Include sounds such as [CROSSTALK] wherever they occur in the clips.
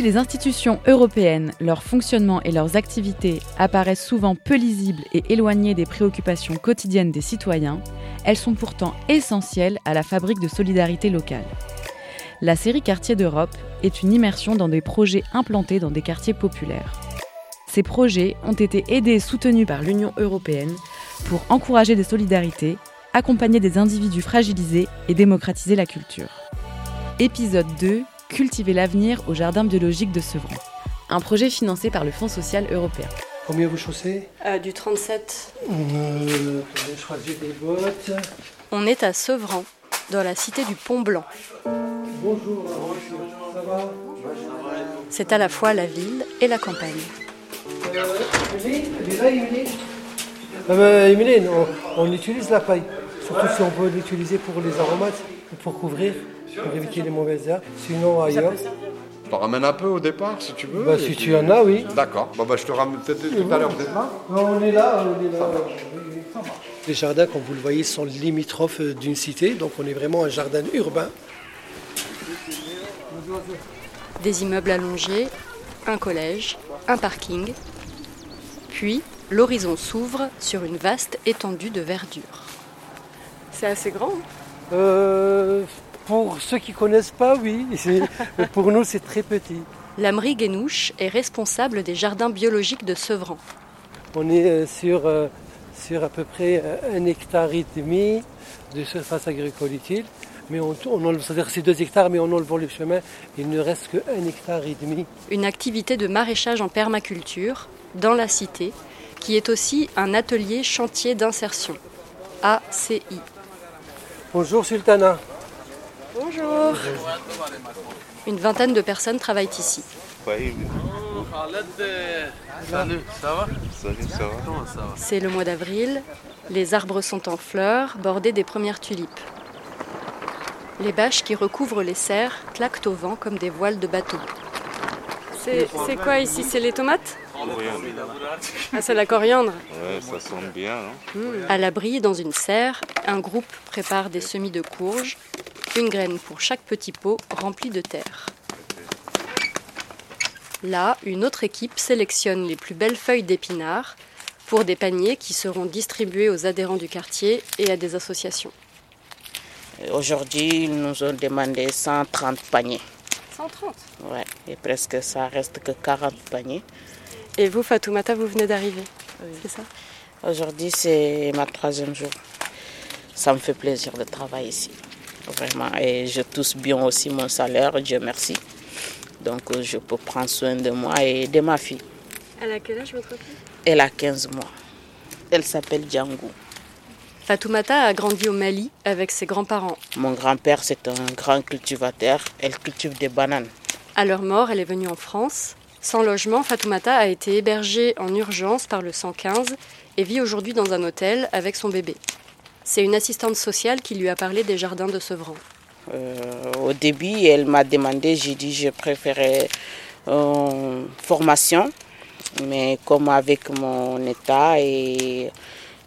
si les institutions européennes, leur fonctionnement et leurs activités apparaissent souvent peu lisibles et éloignées des préoccupations quotidiennes des citoyens, elles sont pourtant essentielles à la fabrique de solidarité locale. La série Quartiers d'Europe est une immersion dans des projets implantés dans des quartiers populaires. Ces projets ont été aidés et soutenus par l'Union européenne pour encourager des solidarités, accompagner des individus fragilisés et démocratiser la culture. Épisode 2 Cultiver l'avenir au jardin biologique de Sevran. Un projet financé par le Fonds social européen. Combien vous chaussez Euh, du 37. euh, des bottes. On est à Sevran, dans la cité du Pont Blanc. Bonjour, ça va? C'est à la fois la ville et la campagne. euh, Émilie ah ben, Émilie, on, on utilise la paille. Surtout si on peut l'utiliser pour les aromates, ou pour couvrir, pour éviter les mauvaises herbes. Sinon, ailleurs. Je t'en ramène un peu au départ si tu veux. Bah, si tu en as, oui. D'accord. Bon, bah, je te ramène peut-être tout à l'heure peut-être là. On est là, on est là. Les jardins, comme vous le voyez, sont limitrophes d'une cité, donc on est vraiment un jardin urbain. Des immeubles allongés, un collège, un parking. Puis, l'horizon s'ouvre sur une vaste étendue de verdure. C'est assez grand. hein? Euh, pour ceux qui connaissent pas, oui. [LAUGHS] Pour nous, c'est très petit. Lamry Guénouche est responsable des jardins biologiques de Sevran. On est euh, sur, euh, sur à peu près euh, un hectare et demi de surface agricole utile. Mais on, on enlève, c'est-à-dire c'est deux hectares, mais en enlevant le chemin, il ne reste qu'un hectare et demi. Une activité de maraîchage en permaculture dans la cité, qui est aussi un atelier chantier d'insertion. ACI. Bonjour Sultana. Bonjour. Une vingtaine de personnes travaillent ici. Salut, ça va? C'est le mois d'avril, les arbres sont en fleurs, bordés des premières tulipes. Les bâches qui recouvrent les serres claquent au vent comme des voiles de bateau. C'est quoi ici? C'est les tomates? Ah, c'est la coriandre. Ouais, ça sonne bien, non? À l'abri, dans une serre, un groupe prépare des semis de courges, une graine pour chaque petit pot rempli de terre. Là, une autre équipe sélectionne les plus belles feuilles d'épinards pour des paniers qui seront distribués aux adhérents du quartier et à des associations. Aujourd'hui, ils nous ont demandé 130 paniers. 130 Ouais, et presque ça reste que 40 paniers. Et vous, Fatoumata, vous venez d'arriver, c'est ça? Aujourd'hui, c'est ma troisième jour. Ça me fait plaisir de travailler ici. Vraiment. Et je touche bien aussi mon salaire, Dieu merci. Donc, euh, je peux prendre soin de moi et de ma fille. Elle a quel âge, votre fille? Elle a 15 mois. Elle s'appelle Django. Fatoumata a grandi au Mali avec ses grands-parents. Mon grand-père, c'est un grand cultivateur. Elle cultive des bananes. À leur mort, elle est venue en France. Sans logement, Fatoumata a été hébergée en urgence par le 115 et vit aujourd'hui dans un hôtel avec son bébé. C'est une assistante sociale qui lui a parlé des jardins de Sevran. Euh, au début, elle m'a demandé, j'ai dit je préférais euh, formation, mais comme avec mon état et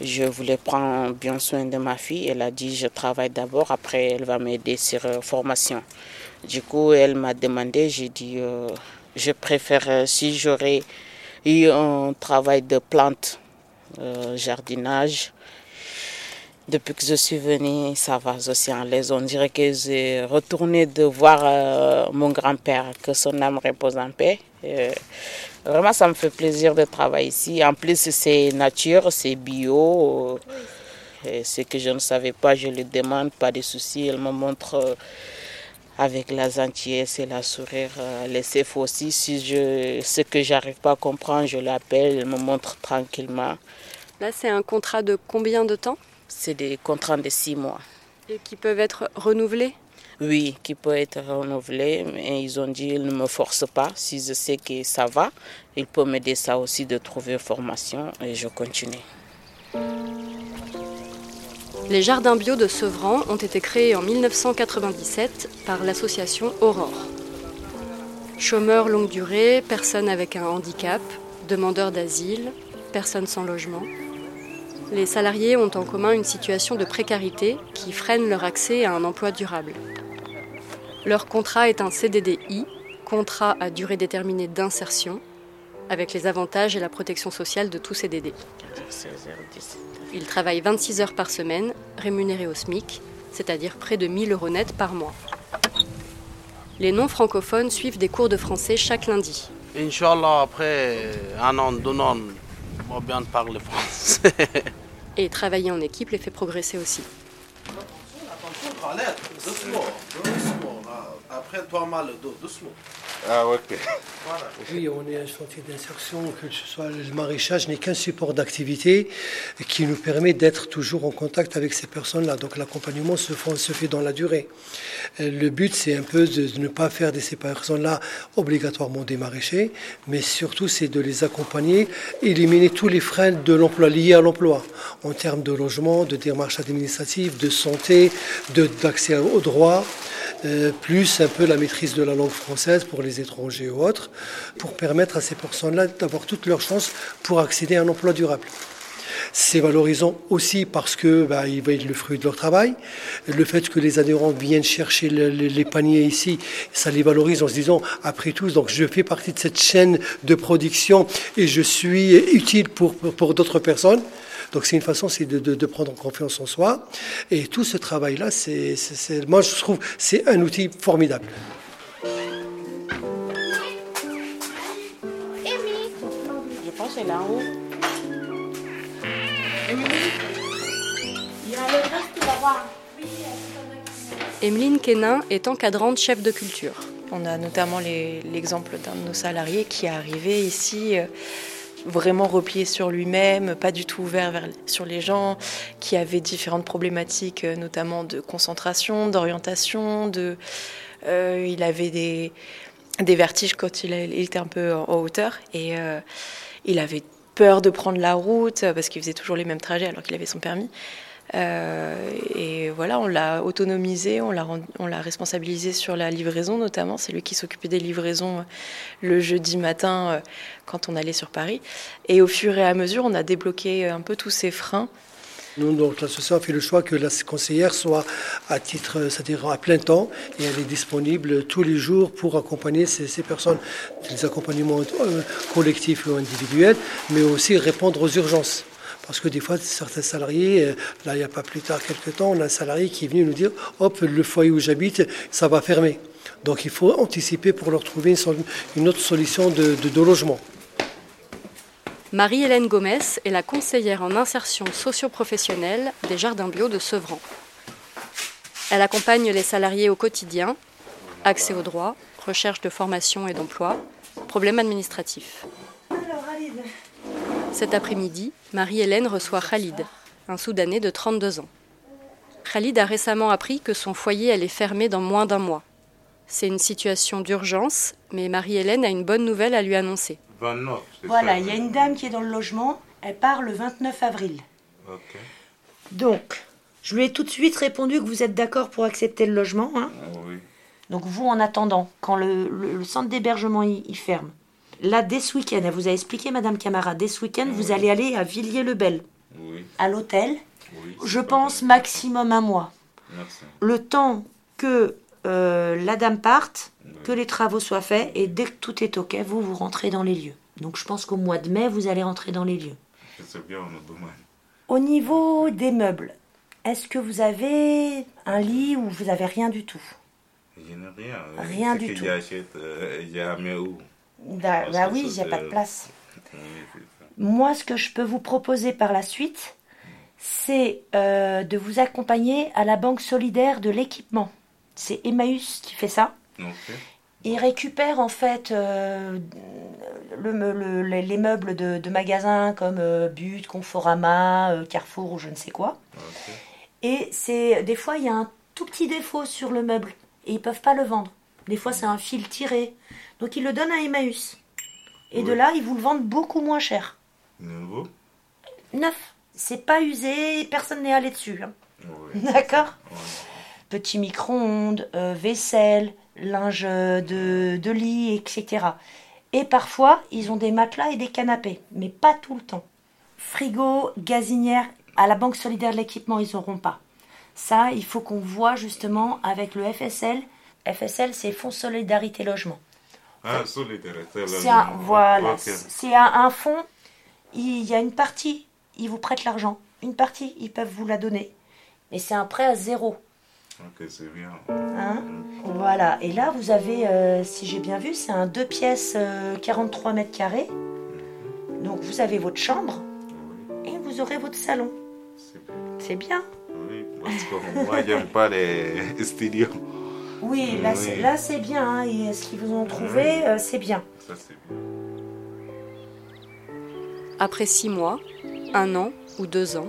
je voulais prendre bien soin de ma fille, elle a dit je travaille d'abord, après elle va m'aider sur euh, formation. Du coup, elle m'a demandé, j'ai dit je préfère si j'aurais eu un travail de plante, jardinage. Depuis que je suis venue, ça va, je suis en l'aise. On dirait que j'ai retourné de voir euh, mon grand-père, que son âme repose en paix. Euh, vraiment, ça me fait plaisir de travailler ici. En plus, c'est nature, c'est bio. Ce que je ne savais pas, je lui demande, pas de soucis. Elle me montre euh, avec la gentillesse et la sourire, les CF aussi. Si je, ce que j'arrive pas à comprendre, je l'appelle, elle me montre tranquillement. Là, c'est un contrat de combien de temps? C'est des contrats de six mois. Et qui peuvent être renouvelés Oui, qui peut être renouvelé, mais ils ont dit qu'ils ne me forcent pas. Si je sais que ça va, ils peuvent m'aider ça aussi de trouver une formation et je continue. Les jardins bio de Sevran ont été créés en 1997 par l'association Aurore. Chômeurs longue durée, personnes avec un handicap, demandeurs d'asile, personnes sans logement. Les salariés ont en commun une situation de précarité qui freine leur accès à un emploi durable. Leur contrat est un CDDI, contrat à durée déterminée d'insertion, avec les avantages et la protection sociale de tous CDD. Ils travaillent 26 heures par semaine, rémunérés au SMIC, c'est-à-dire près de 1000 euros net par mois. Les non-francophones suivent des cours de français chaque lundi. Inch'Allah, après un an, deux ans, va bien parler français. Et travailler en équipe les fait progresser aussi. doucement, doucement. Après, toi mal le dos, doucement. Ah, ok. Oui, on est un chantier d'insertion, que ce soit le maraîchage n'est qu'un support d'activité qui nous permet d'être toujours en contact avec ces personnes-là. Donc l'accompagnement se, fait- se fait dans la durée. Euh, Le but, c'est un peu de, ne pas faire de ces personnes-là obligatoirement des maraîchers, mais surtout, c'est de les accompagner, éliminer tous les freins de l'emploi liés à l'emploi, en termes de logement, de démarches administratives, de santé, d'accès aux droits. Euh, plus un peu la maîtrise de la langue française pour les étrangers ou autres, pour permettre à ces personnes-là d'avoir toutes leurs chances pour accéder à un emploi durable. C'est valorisant aussi parce que bah, ils voient le fruit de leur travail. Le fait que les adhérents viennent chercher le- le- les paniers ici, ça les valorise en se disant, après tout, donc je fais partie de cette chaîne de production et je suis utile pour, pour d'autres personnes. Donc c'est une façon c'est de, de, de prendre confiance en soi. Et tout ce travail-là, c'est, c'est- c'est- moi je trouve c'est un outil formidable. Je pense qu'elle est en haut. Emeline Quénin est encadrante chef de culture. On a notamment les- l'exemple d'un de nos salariés qui est arrivé ici euh, vraiment replié sur lui-même, pas du tout ouvert sur les gens, qui avait différentes problématiques, euh, notamment de concentration, d'orientation, euh, il avait des, vertiges quand il, était un peu en, hauteur et euh, il avait peur de prendre la route parce qu'il faisait toujours les mêmes trajets alors qu'il avait son permis. Euh, et voilà, on l'a autonomisé, on l'a responsabilisé sur la livraison notamment. C'est lui qui s'occupait des livraisons euh, le jeudi matin euh, quand on allait sur Paris. Et au fur et à mesure, on a débloqué un peu tous ces freins. Nous, donc, l'association a fait le choix que la conseillère soit à titre, c'est-à-dire à plein temps, et elle est disponible tous les jours pour accompagner ces, personnes, des accompagnements collectifs ou individuels, mais aussi répondre aux urgences. Parce que des fois, certains salariés, euh, là, il n'y a pas plus tard quelques temps, on a un salarié qui est venu nous dire Hop, le foyer où j'habite, ça va fermer. Donc il faut anticiper pour leur trouver une, autre solution de logement. Marie-Hélène Gomez est la conseillère en insertion socio-professionnelle des Jardins Bio de Sevran. Elle accompagne les salariés au quotidien, accès aux droits, recherche de formation et d'emploi, problèmes administratifs. Cet après-midi, Marie-Hélène reçoit Khalid, un Soudanais de 32 ans. Khalid a récemment appris que son foyer allait fermer dans moins d'un mois. C'est une situation d'urgence, mais Marie-Hélène a une bonne nouvelle à lui annoncer. 29, c'est Voilà, il y a une dame qui est dans le logement, elle part le 29 avril. Donc, je lui ai tout de suite répondu que vous êtes d'accord pour accepter le logement. hein. Oui. Donc vous, en attendant, quand le, le- le centre d'hébergement il ferme, là, dès ce week-end, elle vous a expliqué, Madame Camara, dès ce week-end, vous allez aller à Villiers-le-Bel, Oui. à l'hôtel, Oui. je pense maximum un mois. Merci. Le temps que euh, la dame parte, Oui. que les travaux soient faits, et dès que tout est OK, vous, vous rentrez dans les lieux. Donc je pense qu'au mois de mai, vous allez rentrer dans les lieux. C'est bien, on a besoin. Au niveau des meubles, est-ce que vous avez un lit ou vous avez rien du tout? Je n'ai rien. Rien du tout. J'achète, euh, jamais où? Bah, bah oui, il n'y a pas de place. Ça. Moi, ce que je peux vous proposer par la suite, c'est euh, de vous accompagner à la banque solidaire de l'équipement. C'est Emmaüs qui fait ça. Ok. Il récupère en fait euh, le me- le- les les meubles de, de magasins comme euh, But, Conforama, Carrefour ou je ne sais quoi. Et c'est des fois il y a un tout petit défaut sur le meuble et ils peuvent pas le vendre. Des fois c'est un fil tiré. Donc ils le donnent à Emmaüs. Et de là ils vous le vendent beaucoup moins cher. Nouveau Neuf. C'est pas usé, personne n'est allé dessus. hein. Oui. [LAUGHS] D'accord Oui. Petit micro-ondes, euh, vaisselle, linge de, de lit, etc. Et parfois, ils ont des matelas et des canapés, mais pas tout le temps. Frigo, gazinière, à la Banque solidaire de l'équipement, ils n'auront pas. Ça, il faut qu'on voit justement avec le FSL. FSL, c'est Fonds Solidarité Logement. Ah, solidarité. C'est un, voilà, c'est un, un fonds. Il y a une partie, ils vous prêtent l'argent. Une partie, ils peuvent vous la donner. Mais c'est un prêt à zéro. Ok, c'est bien. Hein? Voilà. Et là, vous avez, euh, si j'ai bien vu, c'est un deux pièces, euh, 43 mètres carrés. Donc vous avez votre chambre Oui, et vous aurez votre salon. c'est bien. C'est bien. Oui, parce que moi, j'aime pas les [LAUGHS] studios. Oui, là, Oui. c'est, là c'est bien. hein, et ce qu'ils vous ont trouvé, euh, c'est bien. Ça, c'est bien. Après six mois, un an ou deux ans,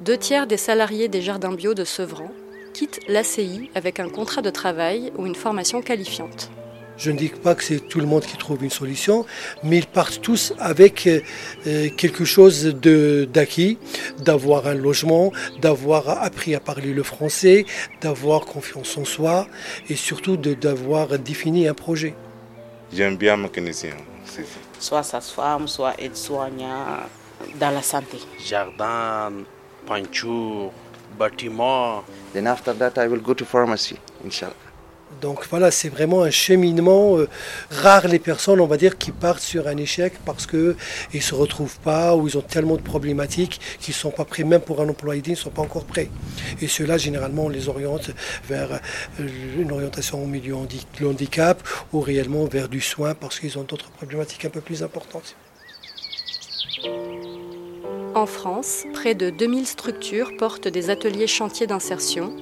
deux tiers des salariés des jardins bio de Sevran quittent l'ACI avec un contrat de travail ou une formation qualifiante. Je ne dis pas que c'est tout le monde qui trouve une solution, mais ils partent tous avec euh, euh, quelque chose de- d'acquis, d'avoir un logement, d'avoir appris à parler le français, d'avoir confiance en soi et surtout de- d'avoir défini un projet. J'aime bien mécanicien. c'est ça. Soit sage-femme, soit aide-soignant dans la santé. Jardin, peinture, bâtiment. Then after that, I will go to pharmacy, inshallah. Donc voilà, c'est vraiment un cheminement. euh, rare les personnes, on va dire, qui partent sur un échec parce que ils se retrouvent pas ou ils ont tellement de problématiques qu'ils sont pas prêts, même pour un emploi aidé, ils ne sont pas encore prêts. Et ceux-là, généralement, on les oriente vers euh, une orientation au milieu de handicap ou réellement vers du soin parce qu'ils ont d'autres problématiques un peu plus importantes. En France, près de 2000 structures portent des ateliers chantiers d'insertion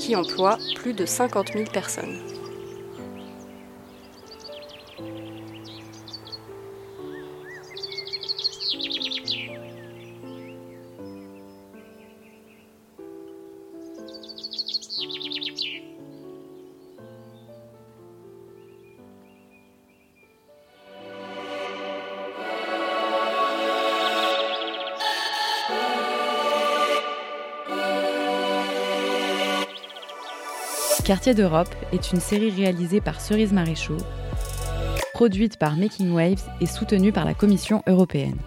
qui emploient plus de 50 000 personnes. Quartier d'Europe est une série réalisée par Cerise Maréchaux, produite par Making Waves et soutenue par la Commission européenne.